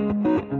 Você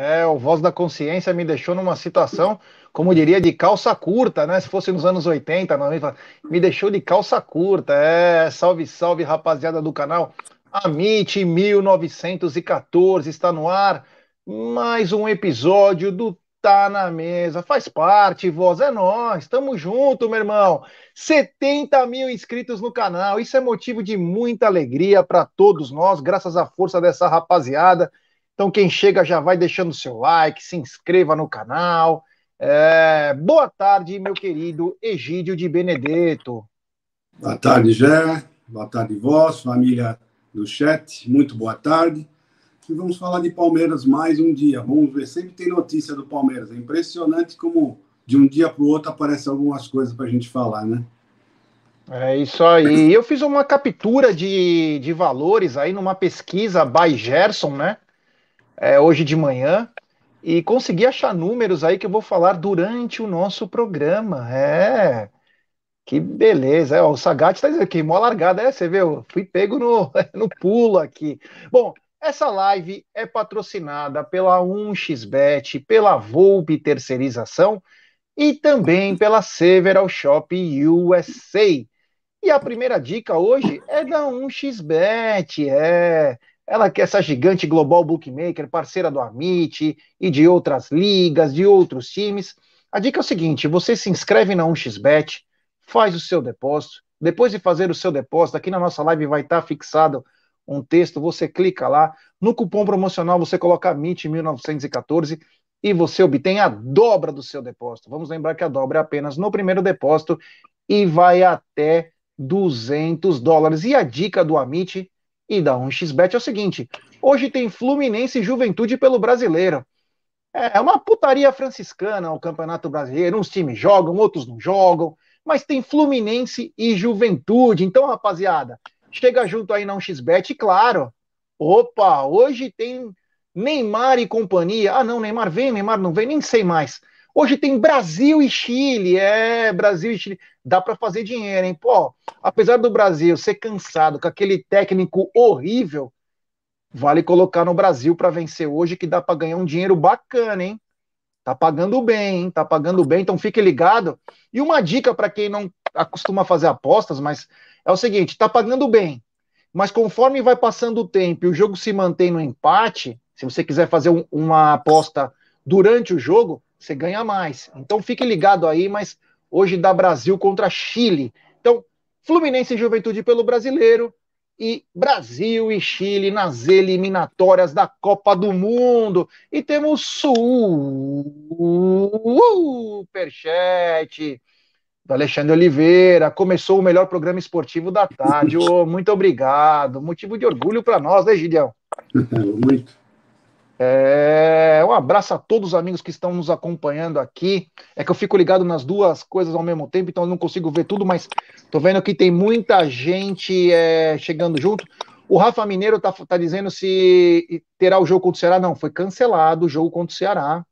É, o Voz da Consciência me deixou numa situação, como diria, de calça curta, né? Se fosse nos anos 80, 90, me deixou de calça curta. É, salve, salve, rapaziada do canal. Amit 1914 está no ar. Mais um episódio do Tá na Mesa. Faz parte, voz, é nós. Tamo junto, meu irmão. 70 mil inscritos no canal. Isso é motivo de muita alegria para todos nós, graças à força dessa rapaziada. Então, quem chega já vai deixando seu like, se inscreva no canal. É... Boa tarde, meu querido Egídio de Benedetto. Boa tarde, Gé. Boa tarde, vós, família do chat. Muito boa tarde. E vamos falar de Palmeiras mais um dia. Vamos ver, sempre tem notícia do Palmeiras. É impressionante como de um dia para o outro aparecem algumas coisas para a gente falar, né? É isso aí. Eu fiz uma captura de, de valores aí numa pesquisa by Gerson, né? É, hoje de manhã e consegui achar números aí que eu vou falar durante o nosso programa. É. Que beleza. É, o Sagat está dizendo que mó largada, é, você viu? Fui pego no, no pulo aqui. Bom, essa live é patrocinada pela 1xBet, pela Volpe Terceirização e também pela Several Shop USA. E a primeira dica hoje é da 1xBet, é ela que é essa gigante global bookmaker, parceira do Amit e de outras ligas, de outros times. A dica é o seguinte: você se inscreve na 1xBet, faz o seu depósito. Depois de fazer o seu depósito, aqui na nossa live vai estar fixado um texto, você clica lá. No cupom promocional você coloca MIT1914 e você obtém a dobra do seu depósito. Vamos lembrar que a dobra é apenas no primeiro depósito e vai até 200 dólares. E a dica do Amit e da 1xBet é o seguinte: hoje tem Fluminense e Juventude pelo brasileiro. É, é uma putaria franciscana o Campeonato Brasileiro. Uns times jogam, outros não jogam, mas tem Fluminense e Juventude. Então, rapaziada, chega junto aí na 1xBet, e claro. Opa, hoje tem Neymar e companhia. Ah, não, Neymar vem, Neymar não vem, nem sei mais. Hoje tem Brasil e Chile, é, Brasil e Chile. Dá para fazer dinheiro, hein? Pô, apesar do Brasil ser cansado com aquele técnico horrível, vale colocar no Brasil para vencer hoje que dá para ganhar um dinheiro bacana, hein? Tá pagando bem, hein? Tá pagando bem, então fique ligado. E uma dica para quem não acostuma fazer apostas, mas é o seguinte, tá pagando bem. Mas conforme vai passando o tempo e o jogo se mantém no empate, se você quiser fazer um, uma aposta durante o jogo, você ganha mais. Então fique ligado aí, mas hoje dá Brasil contra Chile. Então, Fluminense e Juventude pelo brasileiro e Brasil e Chile nas eliminatórias da Copa do Mundo. E temos superchat do Alexandre Oliveira. Começou o melhor programa esportivo da tarde. Oh, muito obrigado. Motivo de orgulho para nós, né, Gideão? Muito. É, um abraço a todos os amigos que estão nos acompanhando aqui. É que eu fico ligado nas duas coisas ao mesmo tempo, então eu não consigo ver tudo, mas tô vendo que tem muita gente é, chegando junto. O Rafa Mineiro tá, tá dizendo se terá o jogo contra o Ceará. Não, foi cancelado o jogo contra o Ceará.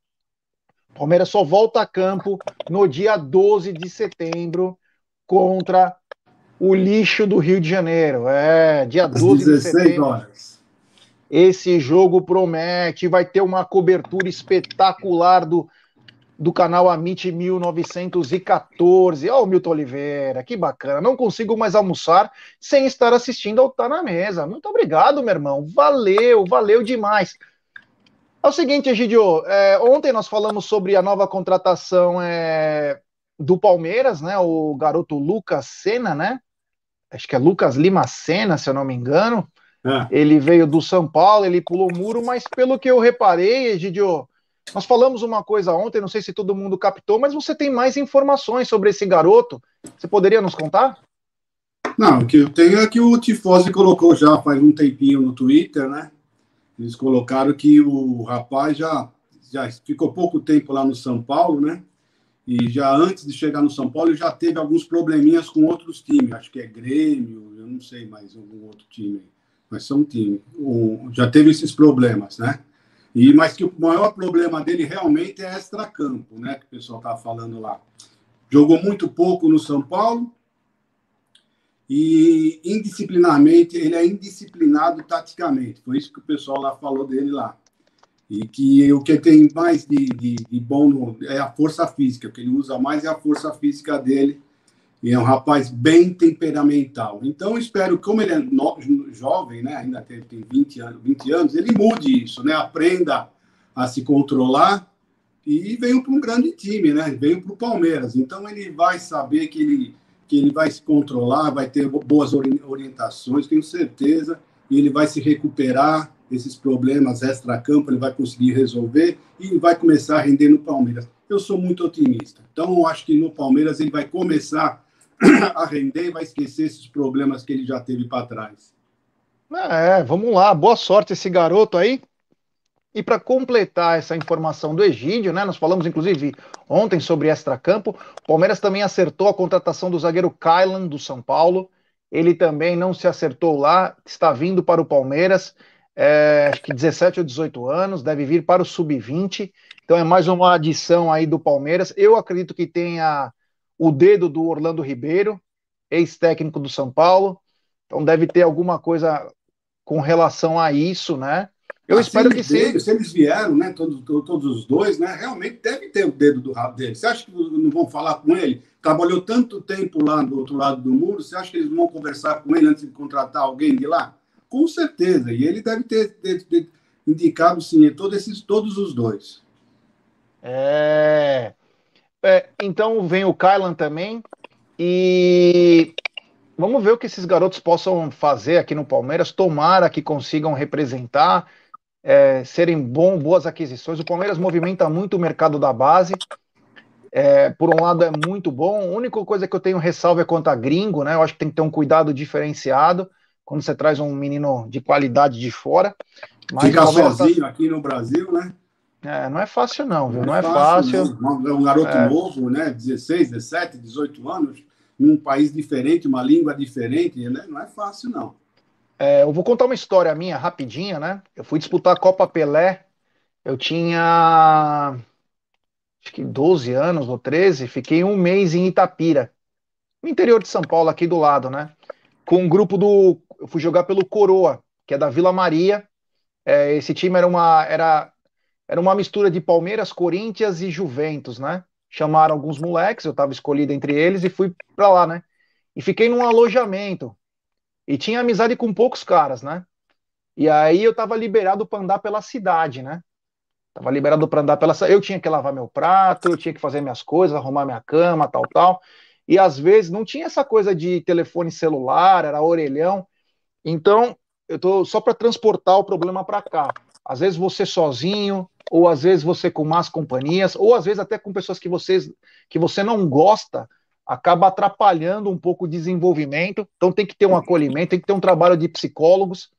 Palmeiras só volta a campo no dia 12 de setembro contra o lixo do Rio de Janeiro. É, dia 12 de setembro. Horas. Esse jogo promete, vai ter uma cobertura espetacular do, do canal Amit 1914. Ó, oh, Milton Oliveira, que bacana. Não consigo mais almoçar sem estar assistindo ao Tá na Mesa. Muito obrigado, meu irmão. Valeu, valeu demais. É o seguinte, Egidio, é, ontem nós falamos sobre a nova contratação é, do Palmeiras, né? O garoto Lucas Senna, né? Acho que é Lucas Lima Senna, se eu não me engano. É. Ele veio do São Paulo, ele pulou o muro, mas pelo que eu reparei, Egidio, nós falamos uma coisa ontem, não sei se todo mundo captou, mas você tem mais informações sobre esse garoto. Você poderia nos contar? Não, o que eu tenho é que o Tifose colocou já faz um tempinho no Twitter, né? Eles colocaram que o rapaz já, já ficou pouco tempo lá no São Paulo, né? E já antes de chegar no São Paulo, já teve alguns probleminhas com outros times. Acho que é Grêmio, eu não sei mais algum outro time mas são um time. Já teve esses problemas, né? E, mas que o maior problema dele realmente é extra-campo, né? Que o pessoal estava falando lá. Jogou muito pouco no São Paulo e indisciplinadamente, ele é indisciplinado taticamente. Foi isso que o pessoal lá falou dele lá. E que o que tem mais de, de, de bom no, é a força física, o que ele usa mais é a força física dele e é um rapaz bem temperamental. Então, espero, como ele é no, jovem, né, ainda tem, tem 20, anos, 20 anos, ele mude isso, né, aprenda a se controlar e veio para um grande time, né, veio para o Palmeiras. Então, ele vai saber que ele, que ele vai se controlar, vai ter boas orientações, tenho certeza, e ele vai se recuperar esses problemas extra-campo, ele vai conseguir resolver e vai começar a render no Palmeiras. Eu sou muito otimista. Então, eu acho que no Palmeiras ele vai começar a render e vai esquecer esses problemas que ele já teve para trás. É, vamos lá, boa sorte esse garoto aí. E para completar essa informação do Egídio, né? Nós falamos inclusive ontem sobre extracampo. O Palmeiras também acertou a contratação do zagueiro Kylan do São Paulo. Ele também não se acertou lá, está vindo para o Palmeiras. É, acho que 17 ou 18 anos, deve vir para o sub-20. Então é mais uma adição aí do Palmeiras. Eu acredito que tenha o dedo do Orlando Ribeiro, ex-técnico do São Paulo. Então deve ter alguma coisa com relação a isso, né? Eu ah, espero que sim. Se eles vieram, né, todos, todos os dois, né, realmente deve ter o dedo do rabo dele. Você acha que não vão falar com ele? Trabalhou tanto tempo lá do outro lado do muro, você acha que eles vão conversar com ele antes de contratar alguém de lá? Com certeza. E ele deve ter, ter, ter indicado, sim, todos, esses, todos os dois. É... É, então vem o Kylan também. E vamos ver o que esses garotos possam fazer aqui no Palmeiras. Tomara que consigam representar, é, serem bom, boas aquisições. O Palmeiras movimenta muito o mercado da base. É, por um lado é muito bom. A única coisa que eu tenho ressalva é quanto a gringo, né? Eu acho que tem que ter um cuidado diferenciado quando você traz um menino de qualidade de fora. Mas Ficar tá sozinho tá... aqui no Brasil, né? É, não é fácil não, viu? Não, não é, fácil. fácil. É um garoto é. novo, né? 16, 17, 18 anos, em um país diferente, uma língua diferente, né? Não é fácil, não. É, eu vou contar uma história minha, rapidinha, né? Eu fui disputar a Copa Pelé, eu tinha... acho que 12 anos ou 13, fiquei um mês em Itapira, no interior de São Paulo, aqui do lado, né? Com um grupo do. Eu fui jogar pelo Coroa, que é da Vila Maria. É, esse time era uma, era, era uma mistura de Palmeiras, Corinthians e Juventus, né? Chamaram alguns moleques, eu estava escolhido entre eles e fui para lá, né? E fiquei num alojamento. E tinha amizade com poucos caras, né? E aí eu tava liberado para andar pela cidade, né? Tava liberado para andar pela eu tinha que lavar meu prato, eu tinha que fazer minhas coisas, arrumar minha cama, tal, tal. E às vezes não tinha essa coisa de telefone celular, era orelhão. Então, eu tô só para transportar o problema para cá. Às vezes você sozinho, ou às vezes você com más companhias, ou às vezes até com pessoas que, vocês, que você não gosta, acaba atrapalhando um pouco o desenvolvimento. Então tem que ter um acolhimento, tem que ter um trabalho de psicólogos,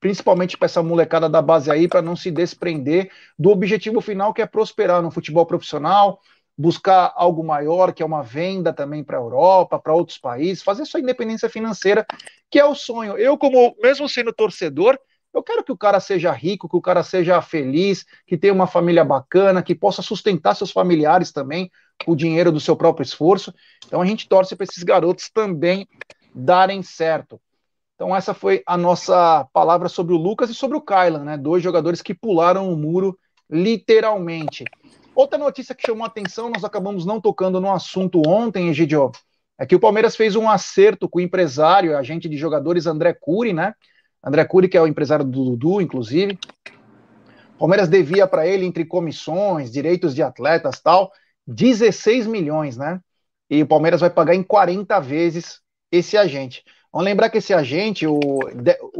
principalmente para essa molecada da base aí, para não se desprender do objetivo final que é prosperar no futebol profissional, buscar algo maior, que é uma venda também para a Europa, para outros países, fazer sua independência financeira, que é o sonho. Eu, como mesmo sendo torcedor, eu quero que o cara seja rico, que o cara seja feliz, que tenha uma família bacana, que possa sustentar seus familiares também com o dinheiro do seu próprio esforço. Então a gente torce para esses garotos também darem certo. Então essa foi a nossa palavra sobre o Lucas e sobre o Kylan, né? Dois jogadores que pularam o muro literalmente. Outra notícia que chamou a atenção, nós acabamos não tocando no assunto ontem, Egidio, é que o Palmeiras fez um acerto com o empresário, agente de jogadores André Cury, né? André Cury, que é o empresário do Dudu, inclusive. Palmeiras devia para ele, entre comissões, direitos de atletas tal, 16 milhões, né? E o Palmeiras vai pagar em 40 vezes esse agente. Vamos lembrar que esse agente, o,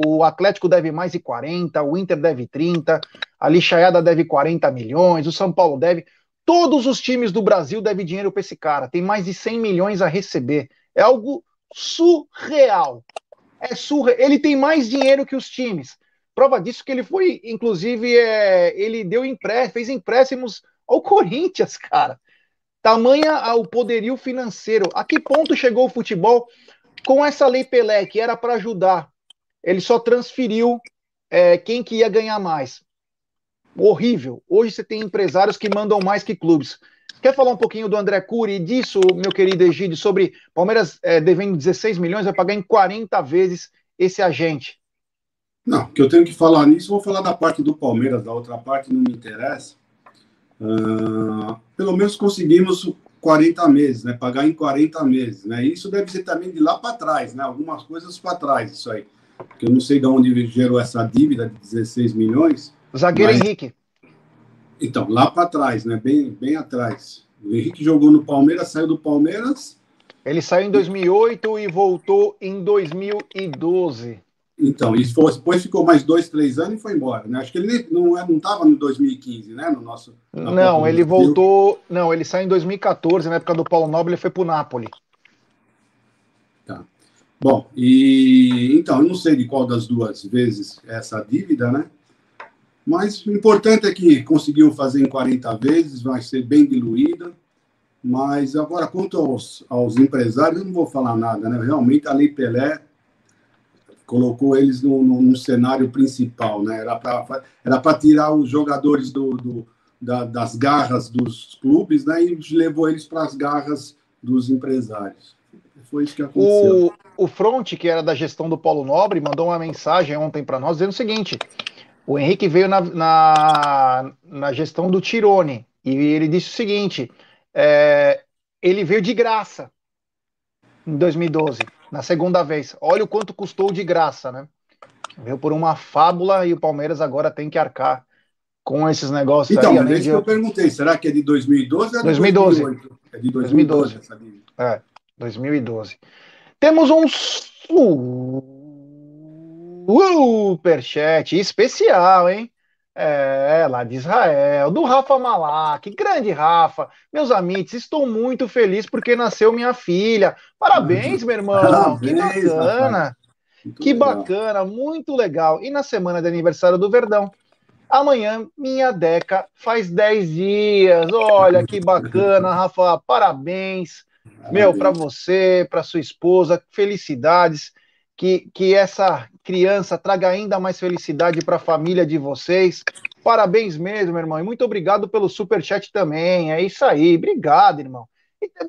o Atlético deve mais de 40, o Inter deve 30, a Lixaiada deve 40 milhões, o São Paulo deve. Todos os times do Brasil devem dinheiro para esse cara. Tem mais de 100 milhões a receber. É algo surreal é surra. Ele tem mais dinheiro que os times. Prova disso que ele foi, inclusive, é, ele deu empréstimo, fez empréstimos ao Corinthians, cara. Tamanha o poderio financeiro. A que ponto chegou o futebol com essa lei Pelé, que era para ajudar? Ele só transferiu é, quem que ia ganhar mais. Horrível. Hoje você tem empresários que mandam mais que clubes. Quer falar um pouquinho do André Cury e disso, meu querido Egídio, sobre Palmeiras é, devendo 16 milhões, vai pagar em 40 vezes esse agente? Não, que eu tenho que falar nisso, vou falar da parte do Palmeiras, da outra parte não me interessa. Uh, pelo menos conseguimos 40 meses, né? Pagar em 40 meses, né? Isso deve ser também de lá para trás, né? Algumas coisas para trás, isso aí. Porque eu não sei de onde gerou essa dívida de 16 milhões. Zagueiro mas... Henrique. Então, lá para trás, né? Bem, bem atrás. O Henrique jogou no Palmeiras, saiu do Palmeiras. Ele saiu em 2008 e voltou em 2012. Então, e depois ficou mais dois, três anos e foi embora, né? Acho que ele não é, não estava no 2015, né? No nosso. Não, ele voltou. Não, ele saiu em 2014, na época do Paulo Nobre, ele foi para o Napoli. Tá. Bom, e então, eu não sei de qual das duas vezes é essa dívida, né? Mas o importante é que conseguiu fazer em 40 vezes, vai ser bem diluída. Mas agora, quanto aos, aos empresários, eu não vou falar nada, né? Realmente a Lei Pelé colocou eles no, no, no cenário principal, né? Era para era tirar os jogadores do, do da, das garras dos clubes, né? E levou eles para as garras dos empresários. Foi isso que aconteceu. O, o Front, que era da gestão do Paulo Nobre, mandou uma mensagem ontem para nós dizendo o seguinte: o Henrique veio na, na, na gestão do Tirone e ele disse o seguinte: é, ele veio de graça em 2012, na segunda vez. Olha o quanto custou de graça, né? Veio por uma fábula e o Palmeiras agora tem que arcar com esses negócios. Então, aí, é isso que eu perguntei: será que é de 2012 ou é de 2012. 2008? É de 2012. 2012. É, 2012. Temos um Superchat especial, hein? É, lá de Israel, do Rafa Malak, grande Rafa. Meus amigos, estou muito feliz porque nasceu minha filha. Parabéns, meu irmão. Parabéns, que bacana. Que legal. bacana, muito legal. E na semana de aniversário do Verdão, amanhã minha Deca faz 10 dias. Olha que bacana, Rafa. Parabéns. Parabéns. Meu, para você, para sua esposa, felicidades que, que essa criança traga ainda mais felicidade para a família de vocês. Parabéns mesmo, irmão. E muito obrigado pelo super chat também. É isso aí. Obrigado, irmão.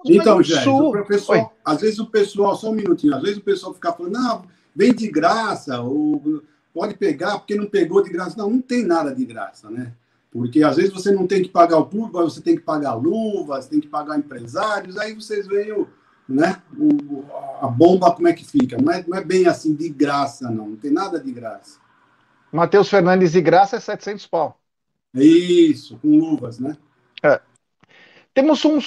então, um gente, o pessoal, às vezes o pessoal, só um minutinho, às vezes o pessoal fica falando, não, vem de graça, ou pode pegar porque não pegou de graça. Não, não tem nada de graça, né? Porque às vezes você não tem que pagar o público, você tem que pagar luvas, tem que pagar empresários, aí vocês veem o, né, o, a bomba como é que fica. Não é, não é bem assim de graça, não. Não tem nada de graça. Matheus Fernandes de graça é 700 pau. Isso, com luvas, né? É. Temos um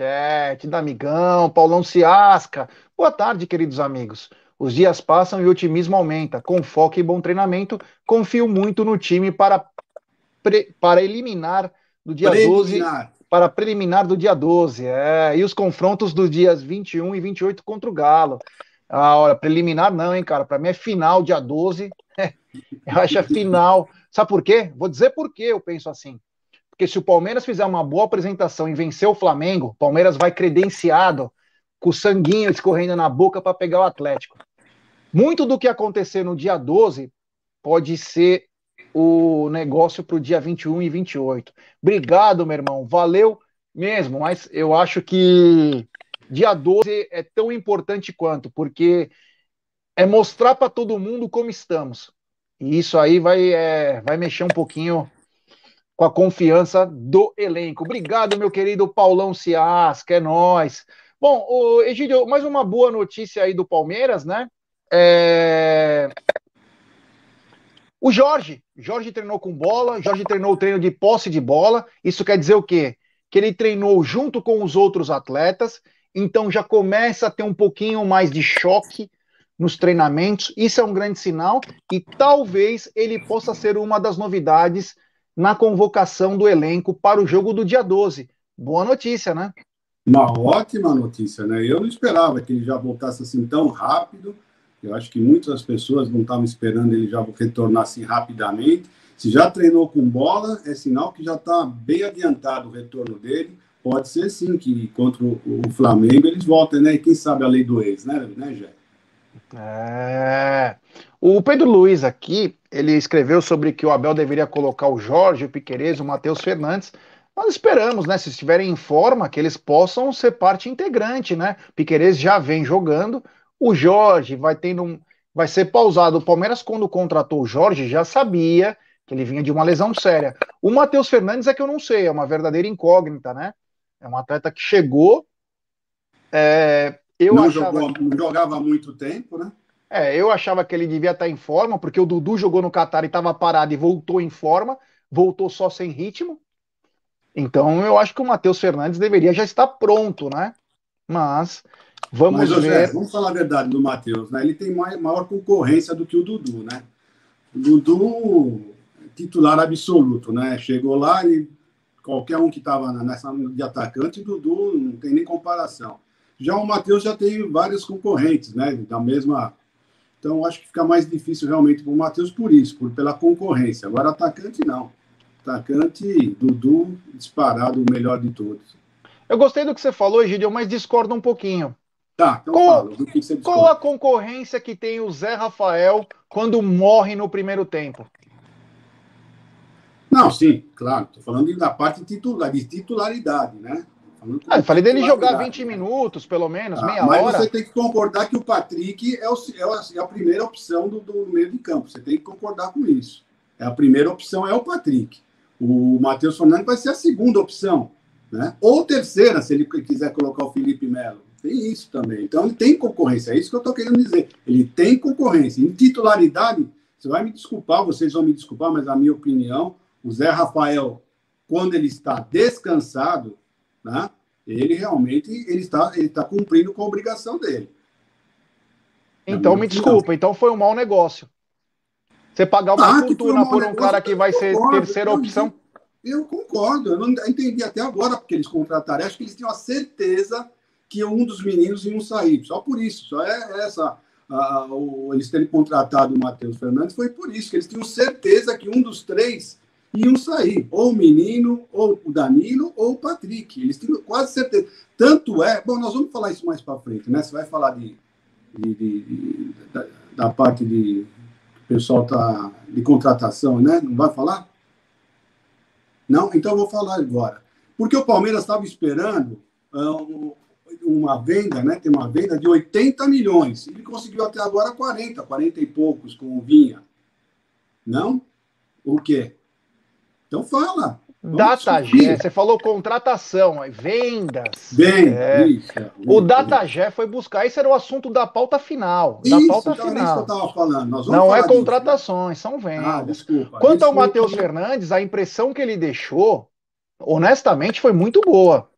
superchat da amigão, Paulão Ciasca. Boa tarde, queridos amigos. Os dias passam e o otimismo aumenta. Com foco e bom treinamento, confio muito no time para, pre, para eliminar do dia preliminar. 12. Para preliminar do dia 12. É, e os confrontos dos dias 21 e 28 contra o Galo. Ah, olha, preliminar não, hein, cara. Para mim é final, dia 12. eu acho é final. Sabe por quê? Vou dizer por que eu penso assim. Porque se o Palmeiras fizer uma boa apresentação e vencer o Flamengo, o Palmeiras vai credenciado com o sanguinho escorrendo na boca para pegar o Atlético. Muito do que acontecer no dia 12 pode ser o negócio para o dia 21 e 28. Obrigado, meu irmão. Valeu mesmo, mas eu acho que dia 12 é tão importante quanto, porque é mostrar para todo mundo como estamos. E isso aí vai, é, vai mexer um pouquinho com a confiança do elenco. Obrigado, meu querido Paulão Cias, que é nós. Bom, o Egídio, mais uma boa notícia aí do Palmeiras, né? É... O Jorge, Jorge treinou com bola, Jorge treinou o treino de posse de bola. Isso quer dizer o quê? Que ele treinou junto com os outros atletas então já começa a ter um pouquinho mais de choque nos treinamentos. Isso é um grande sinal e talvez ele possa ser uma das novidades na convocação do elenco para o jogo do dia 12. Boa notícia, né? Uma ótima notícia, né? Eu não esperava que ele já voltasse assim tão rápido. Eu acho que muitas pessoas não estavam esperando ele já retornar assim rapidamente. Se já treinou com bola, é sinal que já está bem adiantado o retorno dele pode ser sim que contra o, Flamengo eles voltem, né? E quem sabe a lei do ex, né, né Jé? É. O Pedro Luiz aqui, ele escreveu sobre que o Abel deveria colocar o Jorge, o Piquerez, o Matheus Fernandes. Nós esperamos, né? Se estiverem em forma, que eles possam ser parte integrante, né? Piquerez já vem jogando, o Jorge vai tendo um, vai ser pausado. O Palmeiras, quando contratou o Jorge, já sabia que ele vinha de uma lesão séria. O Matheus Fernandes é que eu não sei, é uma verdadeira incógnita, né? É um atleta que chegou. É, eu não, jogou, que... não jogava há muito tempo, né? É, eu achava que ele devia estar em forma, porque o Dudu jogou no Qatar e estava parado e voltou em forma, voltou só sem ritmo. Então eu acho que o Matheus Fernandes deveria já estar pronto, né? Mas vamos Mas, ver. vamos falar a verdade do Matheus, né? Ele tem maior concorrência do que o Dudu, né? O Dudu titular absoluto, né? Chegou lá e qualquer um que estava nessa de atacante, Dudu não tem nem comparação. Já o Matheus já tem vários concorrentes, né? Da mesma. Então, acho que fica mais difícil realmente para o Matheus por isso, por, pela concorrência. Agora, atacante, não. Atacante, Dudu, disparado, o melhor de todos. Eu gostei do que você falou, Egidio, mas discordo um pouquinho. Tá, então qual, fala, do que você Qual a concorrência que tem o Zé Rafael quando morre no primeiro tempo? Não, sim, claro. Estou falando da parte titular, de titularidade, né? Ah, eu falei dele jogar 20 minutos, pelo menos, ah, meia mas hora. Mas você tem que concordar que o Patrick é, o, é, a, é a, primeira opção do, do, meio de campo. Você tem que concordar com isso. É a primeira opção é o Patrick. O Matheus Fernandes vai ser a segunda opção, né? Ou terceira, se ele quiser colocar o Felipe Melo. Tem isso também. Então ele tem concorrência. É isso que eu estou querendo dizer. Ele tem concorrência. Em titularidade, você vai me desculpar, vocês vão me desculpar, mas a minha opinião, o Zé Rafael, quando ele está descansado, né, ele realmente ele está, ele está cumprindo com a obrigação dele. Então, me desculpa, então foi um mau negócio. Você pagar uma ah, fortuna por um negócio, cara que vai ser concordo, terceira eu, opção. Eu concordo, eu não entendi até agora porque eles contrataram. Acho que eles tinham a certeza que um dos meninos iam sair. Só por isso, só é essa. o, eles terem contratado o Matheus Fernandes foi por isso, que eles tinham certeza que um dos três iam sair, ou o menino, ou o Danilo, ou o Patrick. Eles tinham quase certeza. Tanto é, bom, nós vamos falar isso mais para frente, né? Você vai falar de, de, de, da, da, parte de pessoal tá de contratação, né? Não vai falar? Não? Então eu vou falar agora. Porque o Palmeiras estava esperando uh, uma venda, né? Tem uma venda de 80 milhões. Ele conseguiu até agora 40, 40 e poucos com o Vinha. Não? O quê? Então fala. DataGé, você falou contratação, vendas. Vendas, é. isso. O DataGé foi buscar, esse era o assunto da pauta final. Isso, da pauta então final. É que eu estava falando. Não é contratações, disso. são vendas. Ah, desculpa, Quanto desculpa. ao Matheus Fernandes, a impressão que ele deixou, honestamente, foi muito boa.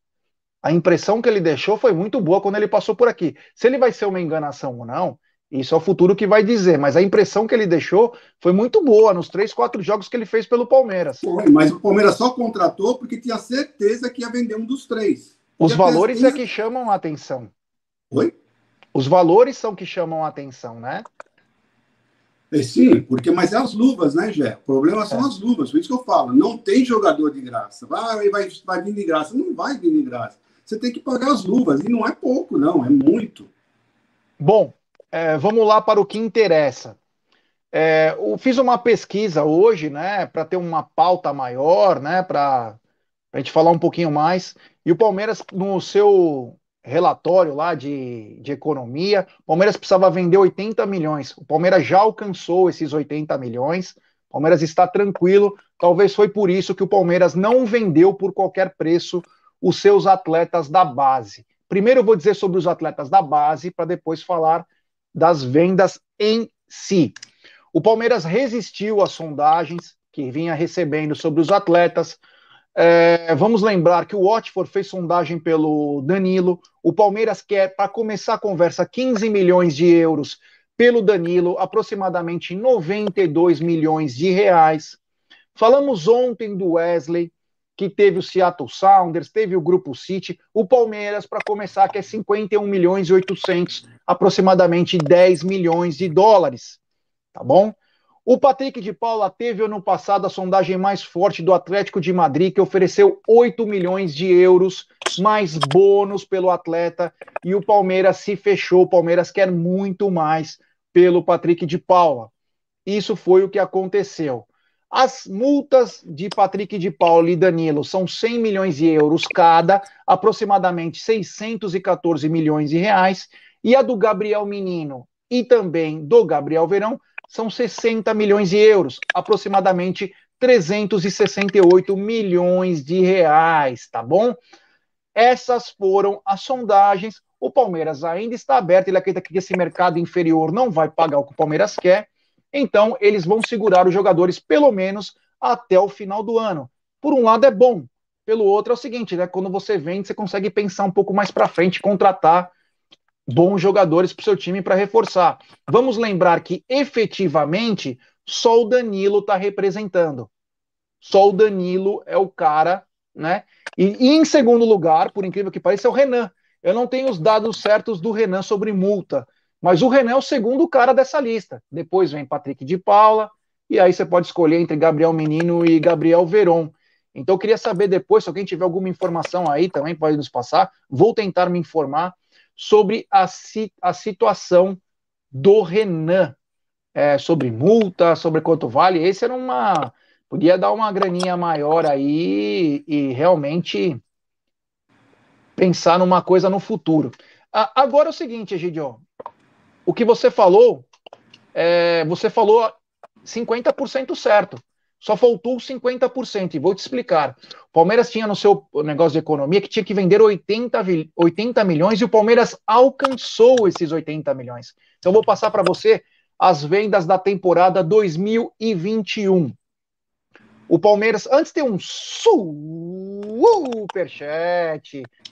A impressão que ele deixou foi muito boa quando ele passou por aqui. Se ele vai ser uma enganação ou não, isso é o futuro que vai dizer, mas a impressão que ele deixou foi muito boa nos três, quatro jogos que ele fez pelo Palmeiras. Foi, mas o Palmeiras só contratou porque tinha certeza que ia vender um dos três. Os valores é que chamam a atenção. Oi? Os valores são que chamam a atenção, né? É, sim, porque mas é as luvas, né, Gé? O problema são é. as luvas, por isso que eu falo, não tem jogador de graça. Vai, vai, vai vir de graça. Não vai vir de graça. Você tem que pagar as luvas, e não é pouco, não, é muito. Bom, é, vamos lá para o que interessa. É, eu fiz uma pesquisa hoje, né, para ter uma pauta maior, né, para a gente falar um pouquinho mais. E o Palmeiras, no seu relatório lá de, de economia, o Palmeiras precisava vender 80 milhões. O Palmeiras já alcançou esses 80 milhões. O Palmeiras está tranquilo. Talvez foi por isso que o Palmeiras não vendeu por qualquer preço os seus atletas da base. Primeiro eu vou dizer sobre os atletas da base, para depois falar das vendas em si. O Palmeiras resistiu às sondagens que vinha recebendo sobre os atletas. É, vamos lembrar que o Watford fez sondagem pelo Danilo. O Palmeiras quer, para começar a conversa, 15 milhões de euros pelo Danilo, aproximadamente 92 milhões de reais. Falamos ontem do Wesley, que teve o Seattle Sounders, teve o Grupo City, o Palmeiras, para começar, que é 51 milhões e 800, aproximadamente 10 milhões de dólares, tá bom? O Patrick de Paula teve ano passado a sondagem mais forte do Atlético de Madrid, que ofereceu 8 milhões de euros, mais bônus pelo atleta, e o Palmeiras se fechou. O Palmeiras quer muito mais pelo Patrick de Paula. Isso foi o que aconteceu. As multas de Patrick de Paulo e Danilo são 100 milhões de euros cada, aproximadamente 614 milhões de reais, e a do Gabriel Menino e também do Gabriel Verão são 60 milhões de euros, aproximadamente 368 milhões de reais, tá bom? Essas foram as sondagens. O Palmeiras ainda está aberto, ele acredita que esse mercado inferior não vai pagar o que o Palmeiras quer então, eles vão segurar os jogadores pelo menos até o final do ano. Por um lado é bom, pelo outro é o seguinte, né? Quando você vende, você consegue pensar um pouco mais para frente, contratar bons jogadores para o seu time para reforçar. Vamos lembrar que efetivamente só o Danilo está representando. Só o Danilo é o cara, né? E, e, em segundo lugar, por incrível que pareça, é o Renan. Eu não tenho os dados certos do Renan sobre multa, mas o René é o segundo cara dessa lista. Depois vem Patrick de Paula, e aí você pode escolher entre Gabriel Menino e Gabriel Veron. Então eu queria saber depois, se alguém tiver alguma informação aí também pode nos passar, vou tentar me informar sobre a, a situação do Renan, é, sobre multa, sobre quanto vale. Esse era uma. Podia dar uma graninha maior aí e realmente pensar numa coisa no futuro. agora é o seguinte, Egidio, o que você falou, é, você falou 50% certo. Só faltou 50%, e vou te explicar. O Palmeiras tinha no seu negócio de economia que tinha que vender 80, 80 milhões e o Palmeiras alcançou esses 80 milhões. Então, vou passar para você as vendas da temporada 2021. O Palmeiras, antes tem um superchat,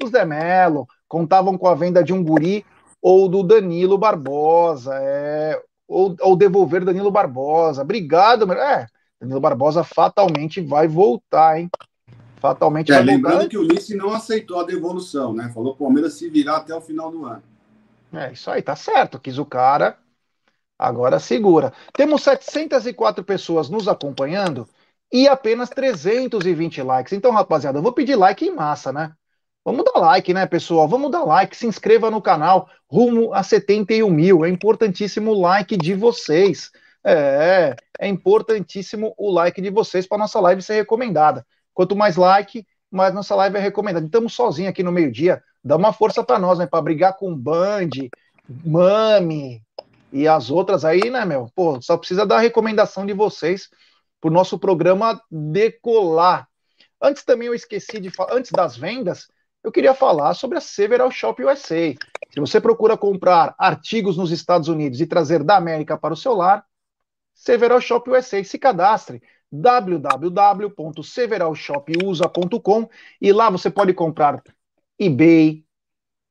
os Demelo contavam com a venda de um guri ou do Danilo Barbosa, é, ou, ou devolver Danilo Barbosa. Obrigado, é, Danilo Barbosa fatalmente vai voltar, hein? Fatalmente é, vai lembrando voltar. que o Nice não aceitou a devolução, né? Falou que o Palmeiras se virar até o final do ano. É, isso aí, tá certo. Quis o cara, agora segura. Temos 704 pessoas nos acompanhando e apenas 320 likes. Então, rapaziada, eu vou pedir like em massa, né? Vamos dar like, né, pessoal? Vamos dar like, se inscreva no canal, rumo a 71 mil. É importantíssimo o like de vocês. É, é importantíssimo o like de vocês para nossa live ser recomendada. Quanto mais like, mais nossa live é recomendada. Estamos sozinhos aqui no meio-dia. Dá uma força para nós, né? Para brigar com Band, Mami e as outras aí, né, meu? Pô, só precisa da recomendação de vocês para o nosso programa decolar. Antes também eu esqueci de falar, antes das vendas, eu queria falar sobre a Several Shop USA. Se você procura comprar artigos nos Estados Unidos e trazer da América para o seu lar, Several Shop USA, se cadastre www.severalshopusa.com e lá você pode comprar eBay,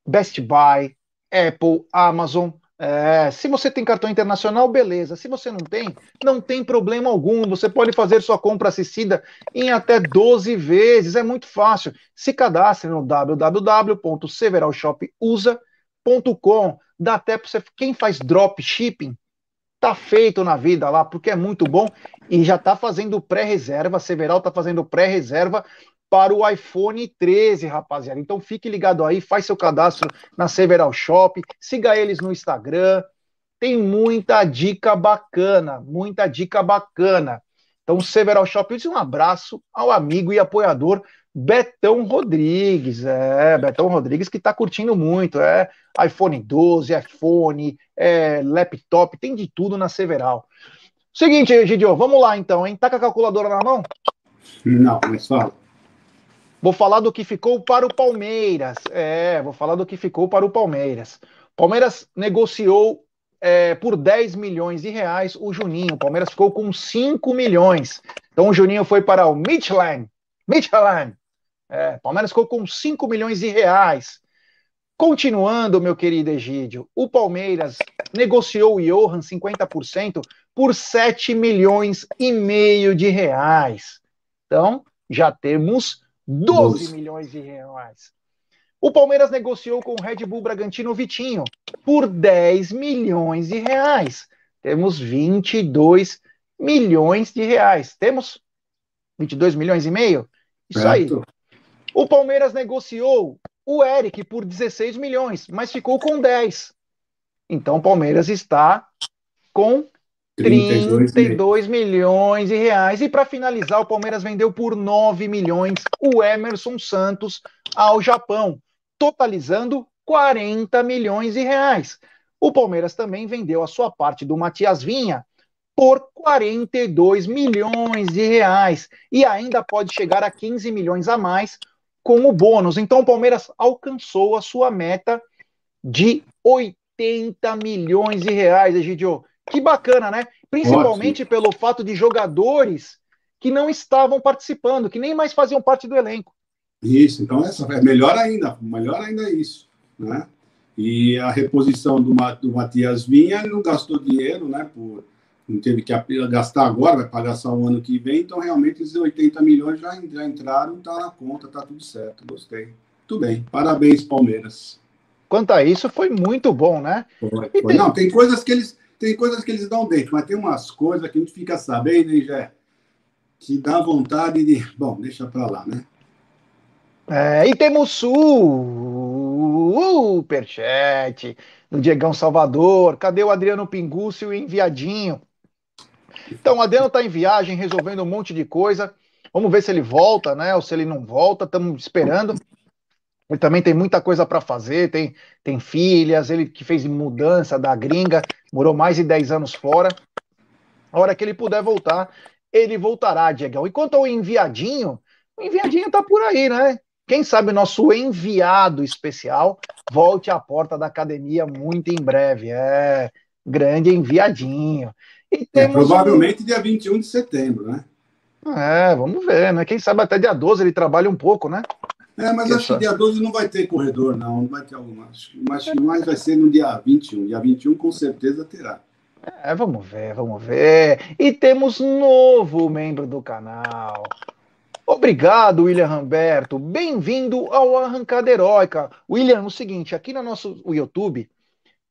Best Buy, Apple, Amazon, é, se você tem cartão internacional, beleza. Se você não tem, não tem problema algum. Você pode fazer sua compra assistida em até 12 vezes. É muito fácil. Se cadastre no www.severalshopusa.com. Dá até para você. Quem faz drop shipping, tá feito na vida lá, porque é muito bom e já tá fazendo pré-reserva. Several tá fazendo pré-reserva para o iPhone 13, rapaziada. Então fique ligado aí, faz seu cadastro na Several Shop, siga eles no Instagram. Tem muita dica bacana, muita dica bacana. Então, Several Shop, um abraço ao amigo e apoiador Betão Rodrigues. É, Betão Rodrigues que está curtindo muito. É iPhone 12, iPhone, é, laptop, tem de tudo na Several. Seguinte, Gidio, vamos lá então, hein? Tá com a calculadora na mão? Não, mas fala. Vou falar do que ficou para o Palmeiras. É, vou falar do que ficou para o Palmeiras. Palmeiras negociou é, por 10 milhões de reais o Juninho. Palmeiras ficou com 5 milhões. Então o Juninho foi para o Midland. Midland. É, Palmeiras ficou com 5 milhões de reais. Continuando, meu querido Egídio, o Palmeiras negociou o Johan 50% por 7 milhões e meio de reais. Então, já temos 12 milhões de reais. O Palmeiras negociou com o Red Bull Bragantino Vitinho por 10 milhões de reais. Temos 22 milhões de reais. Temos 22 milhões e meio? Isso certo. aí. O Palmeiras negociou o Eric por 16 milhões, mas ficou com 10. Então o Palmeiras está com 32, 32 milhões de reais. E para finalizar, o Palmeiras vendeu por 9 milhões o Emerson Santos ao Japão, totalizando 40 milhões de reais. O Palmeiras também vendeu a sua parte do Matias Vinha por 42 milhões de reais e ainda pode chegar a 15 milhões a mais com o bônus. Então o Palmeiras alcançou a sua meta de 80 milhões de reais, Egidio. Que bacana, né? Principalmente Ótimo. pelo fato de jogadores que não estavam participando, que nem mais faziam parte do elenco. Isso, então essa é melhor ainda, melhor ainda isso, né? E a reposição do, do Matias Vinha não gastou dinheiro, né? Por, não teve que gastar agora, vai pagar só o ano que vem, então realmente esses 80 milhões já, já entraram, tá na conta, tá tudo certo, gostei. Tudo bem, parabéns, Palmeiras. Quanto a isso, foi muito bom, né? Foi, foi. Tem... Não, tem coisas que eles tem coisas que eles dão dentro, mas tem umas coisas que a gente fica sabendo, hein, Jé? Que dá vontade de. Bom, deixa pra lá, né? É, e temos superchat do Diegão Salvador. Cadê o Adriano Pinguço e o enviadinho? Então, o Adriano está em viagem, resolvendo um monte de coisa. Vamos ver se ele volta, né? Ou se ele não volta. Estamos esperando. Ele também tem muita coisa para fazer, tem, tem filhas, ele que fez mudança da gringa, morou mais de 10 anos fora. A hora que ele puder voltar, ele voltará, Diegão. E quanto ao enviadinho, o enviadinho tá por aí, né? Quem sabe o nosso enviado especial volte à porta da academia muito em breve. É, grande enviadinho. É, provavelmente um... dia 21 de setembro, né? É, vamos ver, né? Quem sabe até dia 12 ele trabalha um pouco, né? É, mas acho que dia 12 não vai ter corredor, não. Não vai ter alguma. Mas mais vai ser no dia 21. Dia 21 com certeza terá. É, vamos ver, vamos ver. E temos novo membro do canal. Obrigado, William Ramberto. Bem-vindo ao Arrancada Heróica. William, o seguinte, aqui no nosso YouTube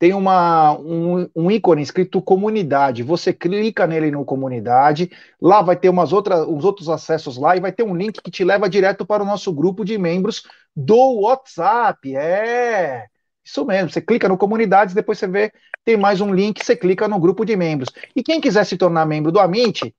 tem uma, um, um, ícone escrito comunidade. Você clica nele no comunidade, lá vai ter umas outras, uns outros acessos lá e vai ter um link que te leva direto para o nosso grupo de membros do WhatsApp. É. Isso mesmo, você clica no comunidades, depois você vê, tem mais um link, você clica no grupo de membros. E quem quiser se tornar membro do Amit,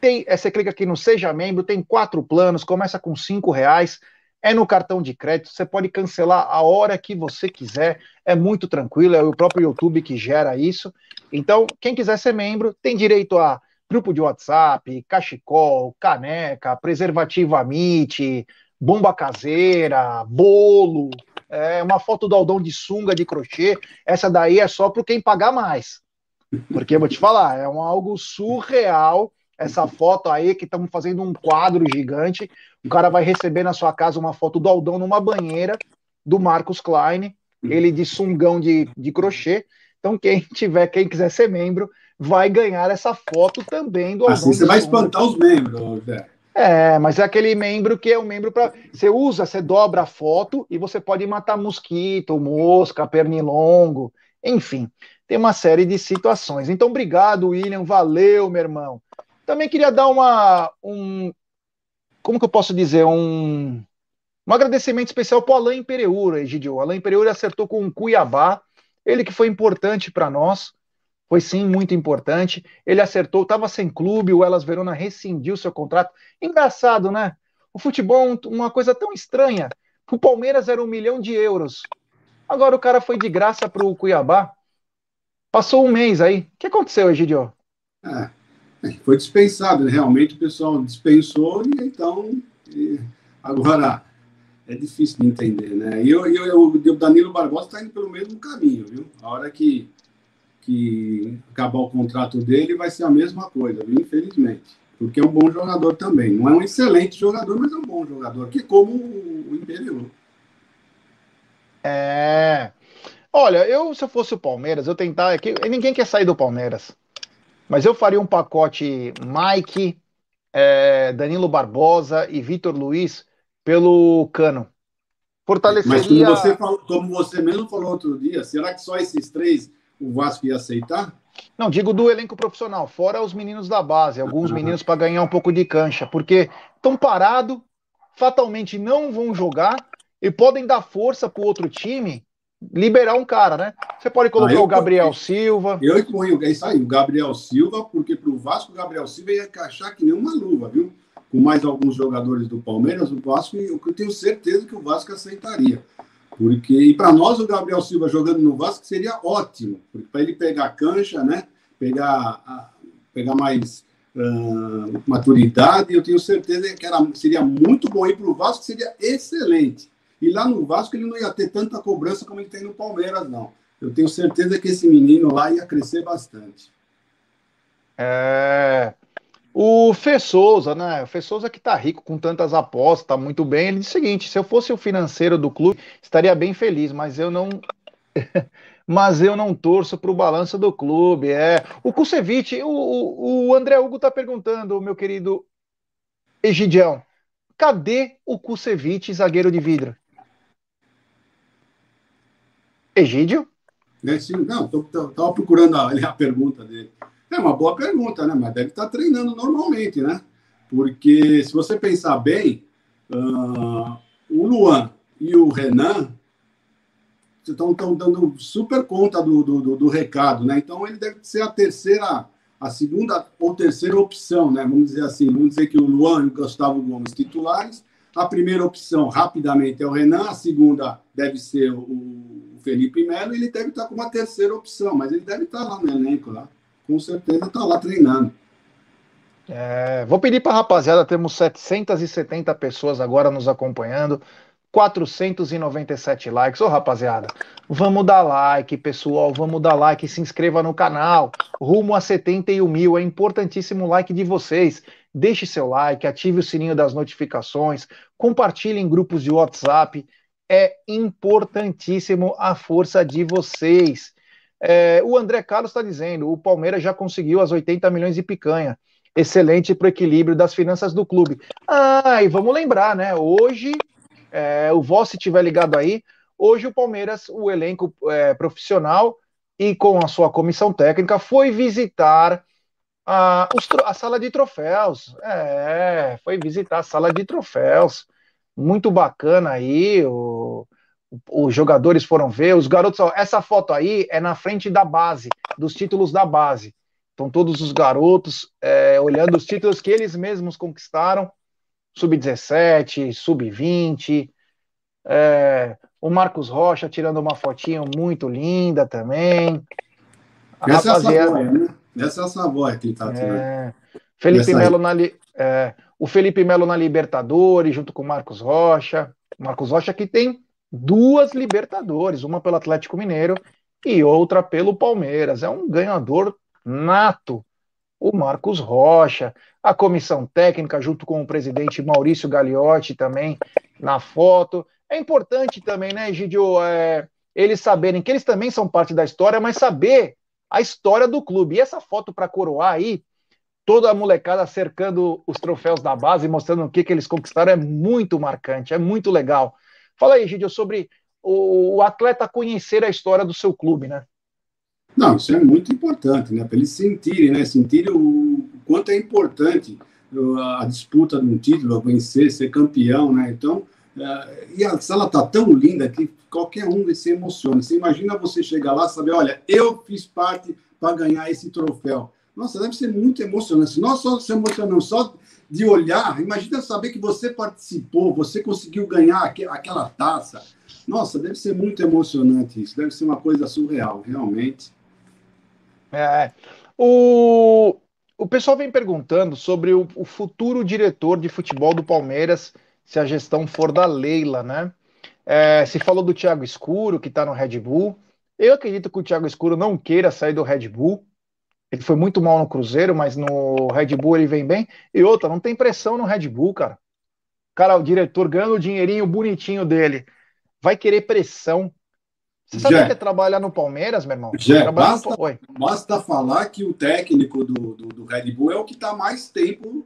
tem, é, você clica aqui no Seja Membro, tem quatro planos, começa com cinco reais, é no cartão de crédito, você pode cancelar a hora que você quiser, é muito tranquilo, é o próprio YouTube que gera isso. Então, quem quiser ser membro, tem direito a grupo de WhatsApp, cachecol, caneca, preservativo Amit, bomba caseira, bolo, é, uma foto do Aldão de sunga de crochê. Essa daí é só para quem pagar mais. Porque vou te falar, é um algo surreal essa foto aí que estamos fazendo um quadro gigante. O cara vai receber na sua casa uma foto do Aldão numa banheira do Marcos Klein, ele de sungão de, de crochê. Então, quem tiver, quem quiser ser membro, vai ganhar essa foto também do Aldão. Assim você vai espantar os membros, Zé. É, mas é aquele membro que é um membro para. Você usa, você dobra a foto e você pode matar mosquito, mosca, pernilongo, enfim, tem uma série de situações. Então, obrigado, William, valeu, meu irmão. Também queria dar uma. Um, como que eu posso dizer? Um, um agradecimento especial para o Alain Pereira, Egidio. Alain Pereira acertou com o Cuiabá, ele que foi importante para nós. Foi sim muito importante. Ele acertou, estava sem clube, o Elas Verona rescindiu seu contrato. Engraçado, né? O futebol é uma coisa tão estranha. O Palmeiras era um milhão de euros. Agora o cara foi de graça para o Cuiabá. Passou um mês aí. O que aconteceu, Egidio? É, foi dispensado, né? realmente o pessoal dispensou e então e agora é difícil de entender, né? E eu, eu, o Danilo Barbosa está indo pelo mesmo caminho, viu? A hora que, que acabar o contrato dele vai ser a mesma coisa, viu? infelizmente. Porque é um bom jogador também. Não é um excelente jogador, mas é um bom jogador, que como o, Imperial. É. Olha, eu, se eu fosse o Palmeiras, eu tentar. Ninguém quer sair do Palmeiras. Mas eu faria um pacote Mike, é, Danilo Barbosa e Vitor Luiz pelo Cano. Fortaleceria. Mas como você, falou, como você mesmo falou outro dia, será que só esses três o Vasco ia aceitar? Não, digo do elenco profissional, fora os meninos da base, alguns uhum. meninos para ganhar um pouco de cancha, porque estão parados, fatalmente não vão jogar e podem dar força para o outro time liberar um cara, né? Você pode colocar ah, o Gabriel Silva. Eu ponho, é isso aí, o Gabriel Silva, porque para o Vasco o Gabriel Silva ia encaixar que nem uma luva, viu? Com mais alguns jogadores do Palmeiras, o Vasco, eu tenho certeza que o Vasco aceitaria. Porque, e para nós, o Gabriel Silva jogando no Vasco seria ótimo, porque para ele pegar cancha, né? Pegar, pegar mais uh, maturidade, eu tenho certeza que era, seria muito bom ir para o Vasco, seria excelente. E lá no Vasco ele não ia ter tanta cobrança como ele tem no Palmeiras, não. Eu tenho certeza que esse menino lá ia crescer bastante. É. O Fê Souza, né? O Fê Souza que tá rico com tantas apostas, tá muito bem. Ele disse o seguinte: se eu fosse o financeiro do clube, estaria bem feliz, mas eu não. mas eu não torço para o balanço do clube. É. O Kusevich, o, o André Hugo tá perguntando, meu querido Egidião, cadê o Kusevich, zagueiro de vidro? Egídio? Sim, não, estava procurando a, a, pergunta dele. É uma boa pergunta, né? Mas deve estar tá treinando normalmente, né? Porque se você pensar bem, uh, o Luan e o Renan estão dando super conta do, do, do, recado, né? Então ele deve ser a terceira, a segunda ou terceira opção, né? Vamos dizer assim, vamos dizer que o Luan e o Gustavo Gomes titulares, a primeira opção rapidamente é o Renan, a segunda deve ser o Felipe Melo, ele deve estar com uma terceira opção, mas ele deve estar lá no elenco lá. Com certeza está lá treinando. É, vou pedir para a rapaziada, temos 770 pessoas agora nos acompanhando, 497 likes. Ô rapaziada, vamos dar like, pessoal, vamos dar like, se inscreva no canal, rumo a 71 mil, é importantíssimo o like de vocês. Deixe seu like, ative o sininho das notificações, compartilhe em grupos de WhatsApp, é importantíssimo a força de vocês. É, o André Carlos está dizendo: o Palmeiras já conseguiu as 80 milhões de picanha. Excelente para o equilíbrio das finanças do clube. Ah, e vamos lembrar, né? Hoje, é, o Voss, se estiver ligado aí, hoje o Palmeiras, o elenco é, profissional e com a sua comissão técnica, foi visitar a, a sala de troféus. É, foi visitar a sala de troféus muito bacana aí. O, os jogadores foram ver, os garotos. Essa foto aí é na frente da base, dos títulos da base. Estão todos os garotos é, olhando os títulos que eles mesmos conquistaram: sub-17, sub-20. É, o Marcos Rocha tirando uma fotinho muito linda também. A Essa rapaziada... é a Savoia, né? Essa é a que ele tá tirando. É... Felipe Melo na, é, o Felipe Melo na Libertadores, junto com o Marcos Rocha. Marcos Rocha que tem duas Libertadores, uma pelo Atlético Mineiro e outra pelo Palmeiras. É um ganhador nato. O Marcos Rocha, a comissão técnica, junto com o presidente Maurício Gagliotti também na foto. É importante também, né, Gidio, é, eles saberem que eles também são parte da história, mas saber a história do clube. E essa foto para coroar aí, toda a molecada cercando os troféus da base, mostrando o que, que eles conquistaram, é muito marcante, é muito legal. Fala aí, Gidio, sobre o, o atleta conhecer a história do seu clube, né? Não, isso é muito importante, né? Para eles sentirem, né? Sentirem o, quanto é importante a disputa de um título, vencer, ser campeão, né? Então, é, e a sala tá tão linda que qualquer um se emociona. Você imagina você chegar lá e saber, olha, eu fiz parte para ganhar esse troféu. Nossa, deve ser muito emocionante. Nós só se emocionamos só de olhar. Imagina saber que você participou, você conseguiu ganhar aquela taça. Nossa, deve ser muito emocionante isso. Deve ser uma coisa surreal, realmente. É. O, o pessoal vem perguntando sobre o, o futuro diretor de futebol do Palmeiras, se a gestão for da Leila, né? É, se falou do Thiago Escuro, que está no Red Bull. Eu acredito que o Thiago Escuro não queira sair do Red Bull. Ele foi muito mal no Cruzeiro, mas no Red Bull ele vem bem. E outra, não tem pressão no Red Bull, cara. Cara, o diretor ganhando o dinheirinho bonitinho dele. Vai querer pressão. Você sabe que é trabalhar no Palmeiras, meu irmão? Já, basta, no... basta falar que o técnico do, do, do Red Bull é o que está mais tempo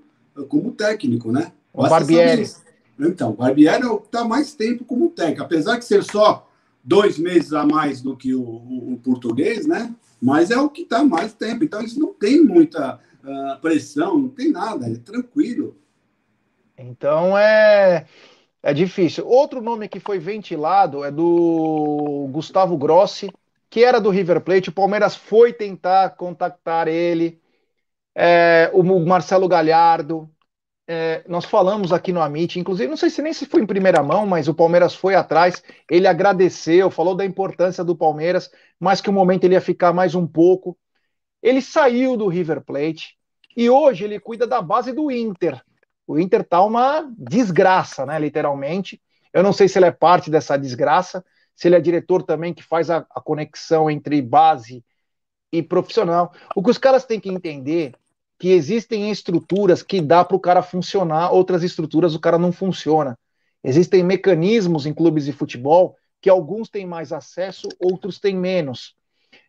como técnico, né? O Barbieri. Então, o Barbieri é o que está mais tempo como técnico. Apesar de ser só dois meses a mais do que o, o, o português, né? Mas é o que está mais tempo. Então, isso não tem muita uh, pressão, não tem nada, é tranquilo. Então, é, é difícil. Outro nome que foi ventilado é do Gustavo Grossi, que era do River Plate. O Palmeiras foi tentar contactar ele. É, o Marcelo Galhardo, é, nós falamos aqui no Amit, inclusive, não sei se nem se foi em primeira mão, mas o Palmeiras foi atrás, ele agradeceu, falou da importância do Palmeiras, mas que o momento ele ia ficar mais um pouco. Ele saiu do River Plate e hoje ele cuida da base do Inter. O Inter tá uma desgraça, né, literalmente. Eu não sei se ele é parte dessa desgraça, se ele é diretor também que faz a, a conexão entre base e profissional. O que os caras têm que entender que existem estruturas que dá para o cara funcionar, outras estruturas o cara não funciona. Existem mecanismos em clubes de futebol que alguns têm mais acesso, outros têm menos.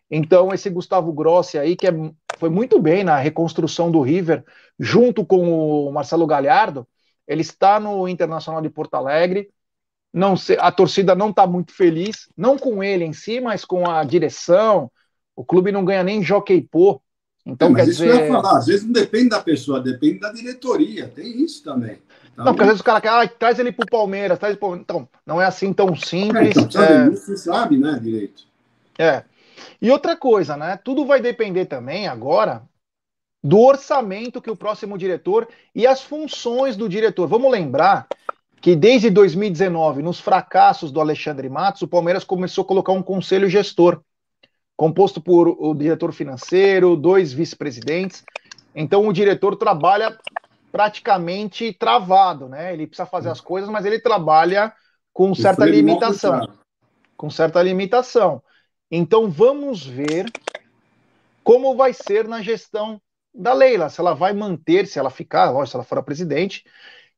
Então, esse Gustavo Grossi aí, que é, foi muito bem na reconstrução do River, junto com o Marcelo Galhardo, ele está no Internacional de Porto Alegre. Não a torcida não está muito feliz, não com ele em si, mas com a direção. O clube não ganha nem Jockey Pô então, é, mas quer isso dizer... eu ia falar, às vezes não depende da pessoa, depende da diretoria, tem isso também. Então, não, porque às vezes o cara quer, ah, traz ele pro Palmeiras, traz ele pro... Então, não é assim tão simples. É, então, é... Você sabe, né, direito. É. E outra coisa, né? Tudo vai depender também agora do orçamento que o próximo diretor e as funções do diretor. Vamos lembrar que desde 2019, nos fracassos do Alexandre Matos, o Palmeiras começou a colocar um conselho gestor composto por o diretor financeiro, dois vice-presidentes. Então o diretor trabalha praticamente travado, né? Ele precisa fazer as coisas, mas ele trabalha com certa limitação. Com certa limitação. Então vamos ver como vai ser na gestão da Leila, se ela vai manter, se ela ficar, lógico, se ela for a presidente,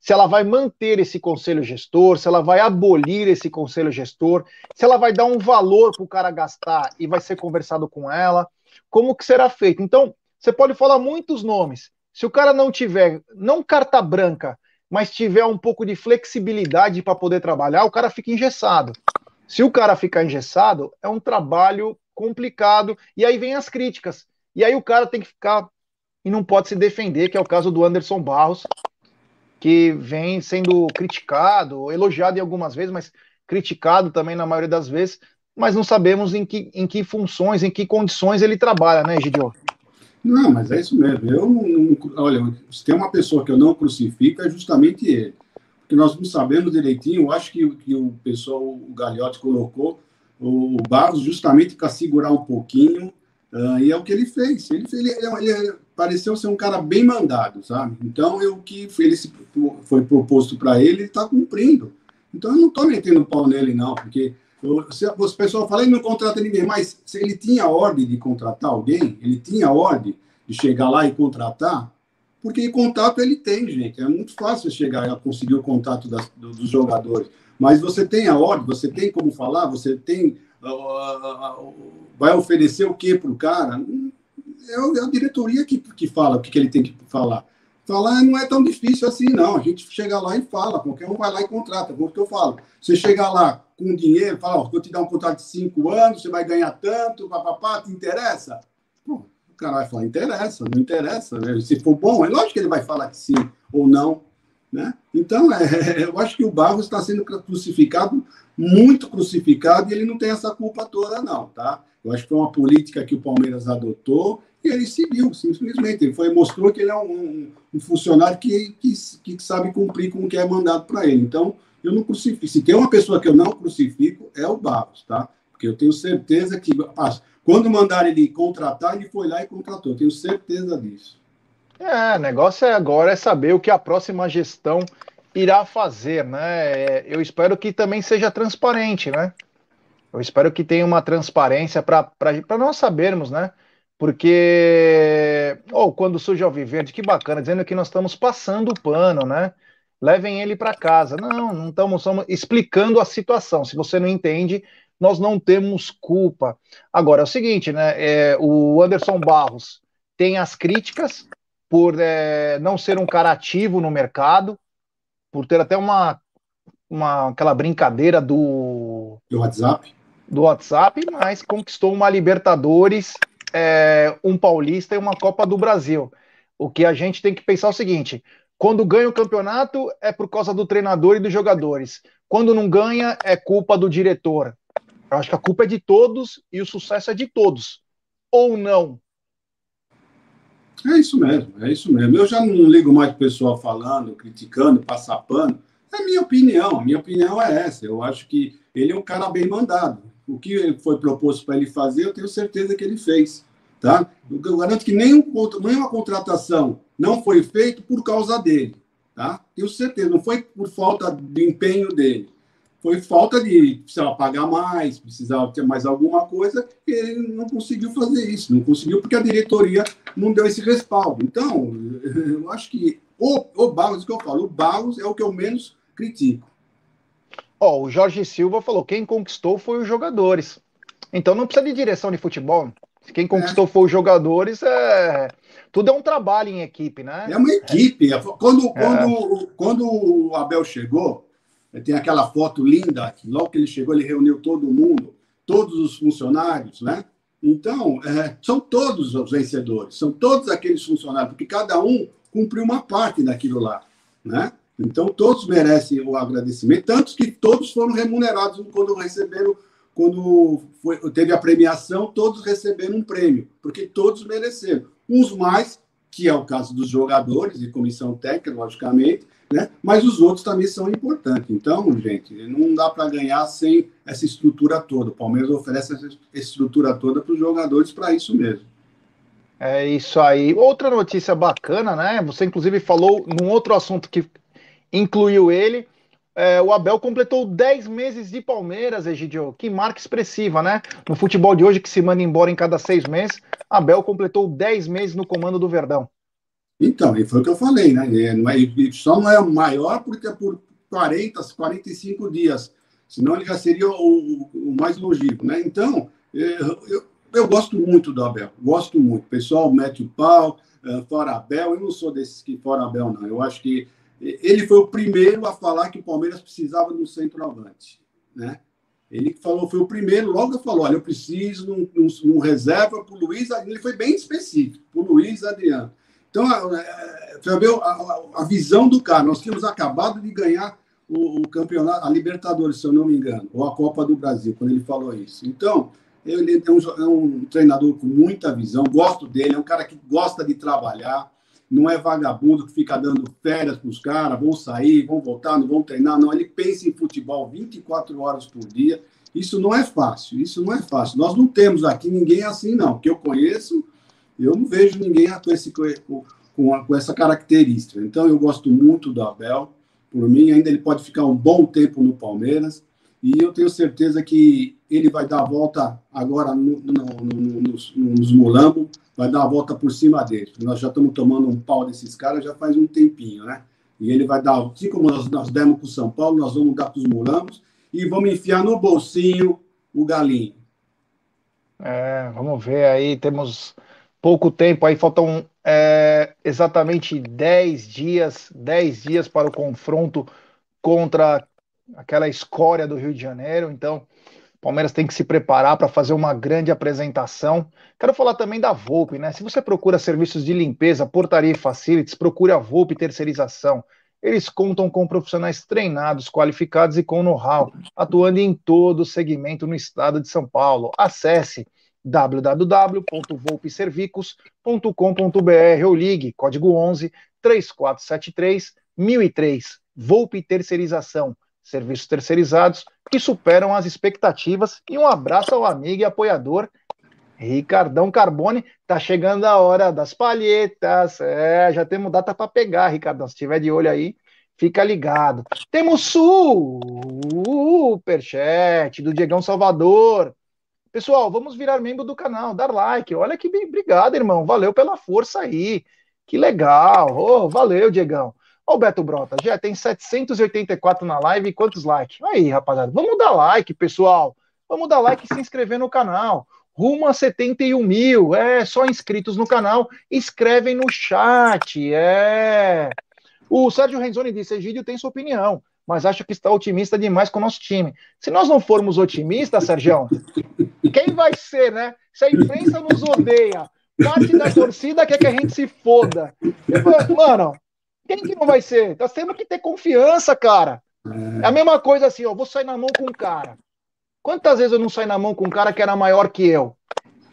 se ela vai manter esse conselho gestor, se ela vai abolir esse conselho gestor, se ela vai dar um valor para o cara gastar e vai ser conversado com ela, como que será feito. Então, você pode falar muitos nomes. Se o cara não tiver, não carta branca, mas tiver um pouco de flexibilidade para poder trabalhar, o cara fica engessado. Se o cara ficar engessado, é um trabalho complicado, e aí vem as críticas. E aí o cara tem que ficar e não pode se defender, que é o caso do Anderson Barros, que vem sendo criticado, elogiado em algumas vezes, mas criticado também na maioria das vezes, mas não sabemos em que, em que funções, em que condições ele trabalha, né, Gidio? Não, mas é isso mesmo. Eu não, não, olha, se tem uma pessoa que eu não crucifico, é justamente ele. Porque nós não sabemos direitinho, eu acho que, que o pessoal, o Galhote colocou o Barros justamente para segurar um pouquinho, uh, e é o que ele fez. Ele, ele, ele, pareceu ser um cara bem mandado, sabe? Então, o que ele se, foi proposto para ele, ele está cumprindo. Então, eu não estou metendo pau nele, não, porque se o pessoal fala, ele não contrata ninguém, mas se ele tinha ordem de contratar alguém, ele tinha ordem de chegar lá e contratar, porque contato ele tem, gente. É muito fácil chegar e conseguir o contato das, dos jogadores. Mas você tem a ordem, você tem como falar, você tem. Vai oferecer o que para o cara? É a diretoria que, que fala o que, que ele tem que falar. Falar não é tão difícil assim, não. A gente chega lá e fala, qualquer um vai lá e contrata, como que eu falo. Você chega lá com dinheiro, fala, ó, vou te dar um contrato de cinco anos, você vai ganhar tanto, papapá, te interessa? O cara vai falar, interessa, não interessa. Né? Se for bom, é lógico que ele vai falar que sim ou não. Né? Então, é, eu acho que o Barros está sendo crucificado, muito crucificado, e ele não tem essa culpa toda, não, tá? Eu acho que foi uma política que o Palmeiras adotou e ele seguiu, simplesmente. Ele foi, mostrou que ele é um, um funcionário que, que, que, sabe cumprir com o que é mandado para ele. Então, eu não crucifico. Se tem uma pessoa que eu não crucifico, é o Barros, tá? Porque eu tenho certeza que, quando mandaram ele contratar, ele foi lá e contratou. Tenho certeza disso. É, o negócio é agora é saber o que a próxima gestão irá fazer, né? É, eu espero que também seja transparente, né? Eu espero que tenha uma transparência para nós sabermos, né? Porque, ou oh, quando surge o Viverde, que bacana, dizendo que nós estamos passando o pano, né? Levem ele para casa. Não, não estamos, estamos explicando a situação. Se você não entende, nós não temos culpa. Agora, é o seguinte, né? É, o Anderson Barros tem as críticas por é, não ser um cara ativo no mercado, por ter até uma, uma aquela brincadeira do, do WhatsApp do WhatsApp, mas conquistou uma Libertadores, é, um Paulista e uma Copa do Brasil. O que a gente tem que pensar é o seguinte: quando ganha o campeonato é por causa do treinador e dos jogadores. Quando não ganha é culpa do diretor. Eu acho que a culpa é de todos e o sucesso é de todos. Ou não? É isso mesmo, é isso mesmo. Eu já não ligo mais o pessoal falando, criticando, passar pano. É minha opinião, a minha opinião é essa. Eu acho que ele é um cara bem mandado o que foi proposto para ele fazer, eu tenho certeza que ele fez. Tá? Eu garanto que nenhum, nenhuma contratação não foi feita por causa dele. Tá? Tenho certeza, não foi por falta de empenho dele. Foi falta de precisava pagar mais, precisava ter mais alguma coisa, e ele não conseguiu fazer isso. Não conseguiu porque a diretoria não deu esse respaldo. Então, eu acho que o, o Barros, que eu falo, o Barros é o que eu menos critico. Ó, o Jorge Silva falou: quem conquistou foi os jogadores. Então não precisa de direção de futebol. Quem conquistou é. foi os jogadores. É... Tudo é um trabalho em equipe, né? É uma equipe. Quando, é. quando, quando o Abel chegou, tem aquela foto linda, que logo que ele chegou, ele reuniu todo mundo, todos os funcionários, né? Então, é, são todos os vencedores, são todos aqueles funcionários, porque cada um cumpriu uma parte daquilo lá, né? Então, todos merecem o agradecimento, tantos que todos foram remunerados quando receberam, quando foi, teve a premiação, todos receberam um prêmio, porque todos mereceram. Uns mais, que é o caso dos jogadores e comissão técnica, logicamente, né? mas os outros também são importantes. Então, gente, não dá para ganhar sem essa estrutura toda. O Palmeiras oferece essa estrutura toda para os jogadores para isso mesmo. É isso aí. Outra notícia bacana, né? Você inclusive falou num outro assunto que incluiu ele. É, o Abel completou 10 meses de Palmeiras, Egidio. Que marca expressiva, né? No futebol de hoje, que se manda embora em cada seis meses, Abel completou 10 meses no comando do Verdão. Então, e foi o que eu falei, né? Não é, só não é o maior porque é por 40, 45 dias. Senão ele já seria o, o mais longevo, né? Então, é, eu, eu, eu, gosto muito do Abel. Gosto muito. O pessoal mete o pau, é, fora Abel. Eu não sou desses que fora Abel, não. Eu acho que ele foi o primeiro a falar que o Palmeiras precisava de um centroavante, né? Ele falou, foi o primeiro, logo falou, olha, eu preciso de um, um, um reserva para o Luiz Ele foi bem específico, para o Luiz Adriano. Então, a, a, a, a, visão do cara, nós tínhamos acabado de ganhar o, o, campeonato, a Libertadores, se eu não me engano, ou a Copa do Brasil, quando ele falou isso. Então, ele é um, é um treinador com muita visão, gosto dele, é um cara que gosta de trabalhar, não é vagabundo que fica dando férias para os caras, vão sair, vão voltar, não vão treinar, não. Ele pensa em futebol 24 horas por dia. Isso não é fácil, isso não é fácil. Nós não temos aqui ninguém assim, não. Que eu conheço, eu não vejo ninguém com, esse, com, com essa característica. Então, eu gosto muito do Abel por mim, ainda ele pode ficar um bom tempo no Palmeiras. E eu tenho certeza que ele vai dar a volta agora no, no, no, nos, nos Mulambo, vai dar a volta por cima dele. Nós já estamos tomando um pau desses caras já faz um tempinho, né? E ele vai dar, assim como nós, nós demos com o São Paulo, nós vamos dar com os Mulambos e vamos enfiar no bolsinho o galinho. É, vamos ver aí, temos pouco tempo aí, faltam é, exatamente 10 dias, 10 dias para o confronto contra aquela escória do Rio de Janeiro. Então, Palmeiras tem que se preparar para fazer uma grande apresentação. Quero falar também da Volpe, né? Se você procura serviços de limpeza, portaria e facilities, procure a Volpe Terceirização. Eles contam com profissionais treinados, qualificados e com know-how, atuando em todo o segmento no estado de São Paulo. Acesse www.volpeservicos.com.br ou ligue código 11 3473 1003. Volpe Terceirização, serviços terceirizados que superam as expectativas. E um abraço ao amigo e apoiador Ricardão Carbone. Tá chegando a hora das palhetas. É, já temos data para pegar, Ricardão. Se tiver de olho aí, fica ligado. Temos superchat do Diegão Salvador. Pessoal, vamos virar membro do canal, dar like. Olha que obrigado, irmão. Valeu pela força aí. Que legal. Oh, valeu, Diegão. O Beto Brota, já tem 784 na live e quantos likes? Aí, rapaziada, vamos dar like, pessoal. Vamos dar like e se inscrever no canal. Rumo a 71 mil. É, só inscritos no canal. Escrevem no chat. É. O Sérgio Renzoni disse: Egídio tem sua opinião mas acho que está otimista demais com o nosso time. Se nós não formos otimistas, Sérgio, quem vai ser, né? Se a imprensa nos odeia, parte da torcida quer que a gente se foda. Mano, quem que não vai ser? Nós temos que ter confiança, cara. É a mesma coisa assim, ó, vou sair na mão com um cara. Quantas vezes eu não saí na mão com um cara que era maior que eu?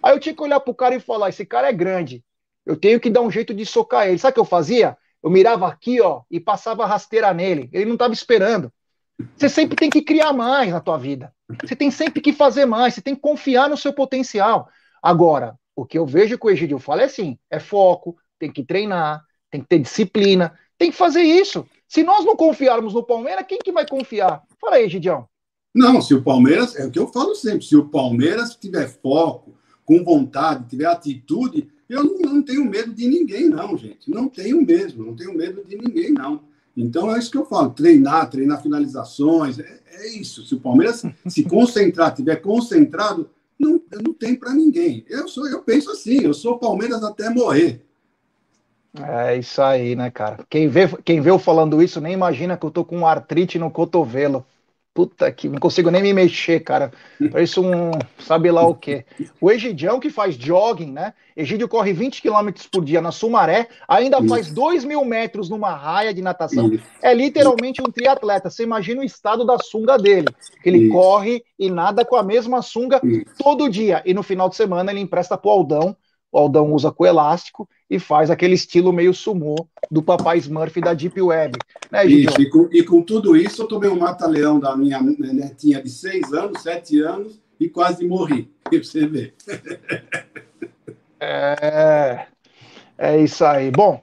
Aí eu tinha que olhar pro cara e falar: esse cara é grande. Eu tenho que dar um jeito de socar ele. Sabe o que eu fazia? Eu mirava aqui, ó, e passava rasteira nele. Ele não estava esperando. Você sempre tem que criar mais na tua vida. Você tem sempre que fazer mais. Você tem que confiar no seu potencial. Agora, o que eu vejo que o Egidio fala é assim: é foco, tem que treinar, tem que ter disciplina, tem que fazer isso. Se nós não confiarmos no Palmeiras, quem que vai confiar? Fala aí, Egidião. Não, se o Palmeiras, é o que eu falo sempre, se o Palmeiras tiver foco, com vontade, tiver atitude, eu não, não, tenho medo de ninguém, não, gente. Não tenho mesmo, não tenho medo de ninguém, não. Então é isso que eu falo: treinar, treinar finalizações, é, é isso. Se o Palmeiras se concentrar, tiver concentrado, não, não tem para ninguém. Eu sou, eu penso assim, eu sou Palmeiras até morrer. É isso aí, né, cara? Quem vê, quem vê eu falando isso nem imagina que eu tô com artrite no cotovelo. Puta que não consigo nem me mexer, cara. Parece um. sabe lá o quê. O Egidião que faz jogging, né? Egídio corre 20 km por dia na Sumaré, ainda Isso. faz 2 mil metros numa raia de natação. Isso. É literalmente um triatleta. Você imagina o estado da sunga dele. Que ele Isso. corre e nada com a mesma sunga todo dia. E no final de semana ele empresta pro Aldão o Aldão usa com elástico e faz aquele estilo meio sumô do papai Smurf da Deep Web. Né, isso, e com, e com, tudo isso, eu tomei um mata-leão da minha netinha de seis anos, sete anos, e quase morri. Pra você ver. É, é isso aí. Bom,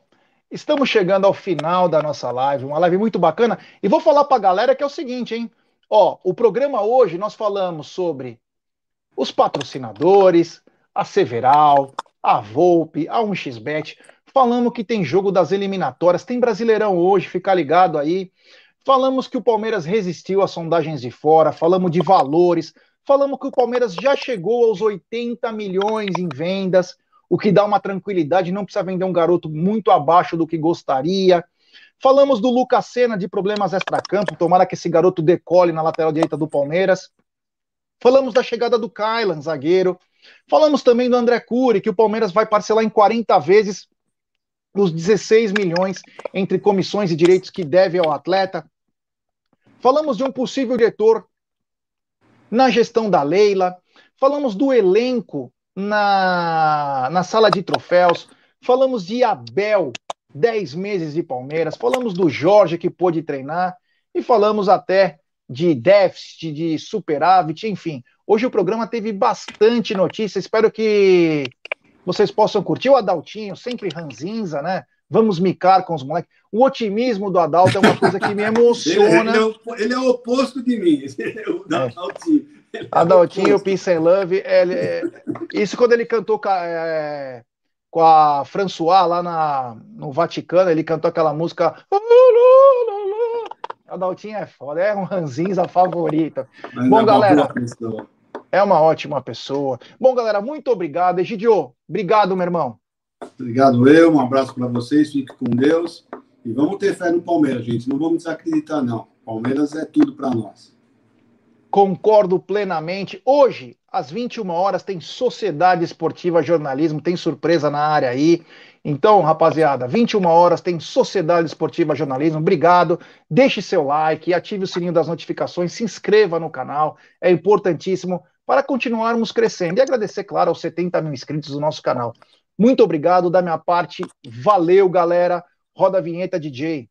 estamos chegando ao final da nossa live, uma live muito bacana. E vou falar para a galera que é o seguinte, hein? Ó, o programa hoje nós falamos sobre os patrocinadores, a Several, a Volpe, a 1xBet, falamos que tem jogo das eliminatórias, tem Brasileirão hoje, fica ligado aí. Falamos que o Palmeiras resistiu às sondagens de fora, falamos de valores, falamos que o Palmeiras já chegou aos 80 milhões em vendas, o que dá uma tranquilidade, não precisa vender um garoto muito abaixo do que gostaria. Falamos do Lucas Senna de problemas extra-campo, tomara que esse garoto decole na lateral direita do Palmeiras. Falamos da chegada do Kylan, zagueiro. Falamos também do André Cury, que o Palmeiras vai parcelar em 40 vezes os 16 milhões entre comissões e direitos que deve ao atleta. falamos de um possível diretor na gestão da Leila, falamos do elenco na, na sala de troféus, falamos de Abel, 10 meses de Palmeiras, falamos do Jorge que pôde treinar. E falamos até de déficit, de superávit, enfim. Hoje o programa teve bastante notícia, espero que vocês possam curtir. O Adaltinho, sempre ranzinza, né? Vamos micar com os moleques. O otimismo do Adalto é uma coisa que me emociona. ele, é, o, ele é o oposto de mim, o é. Adaltinho. É. Adaltinho, Peace and Love. Ele, é, isso quando ele cantou é, com a François lá na, no Vaticano, ele cantou aquela música. Adaltinho é foda, é um ranzinza favorito. Mas Bom, galera. É uma ótima pessoa. Bom, galera, muito obrigado. Egidio, obrigado, meu irmão. Obrigado eu, um abraço para vocês, fique com Deus. E vamos ter fé no Palmeiras, gente. Não vamos desacreditar, não. Palmeiras é tudo para nós. Concordo plenamente. Hoje, às 21 horas, tem Sociedade Esportiva Jornalismo, tem surpresa na área aí. Então, rapaziada, 21 horas tem Sociedade Esportiva Jornalismo. Obrigado. Deixe seu like, ative o sininho das notificações, se inscreva no canal. É importantíssimo para continuarmos crescendo. E agradecer, claro, aos 70 mil inscritos do nosso canal. Muito obrigado da minha parte. Valeu, galera. Roda a vinheta, DJ.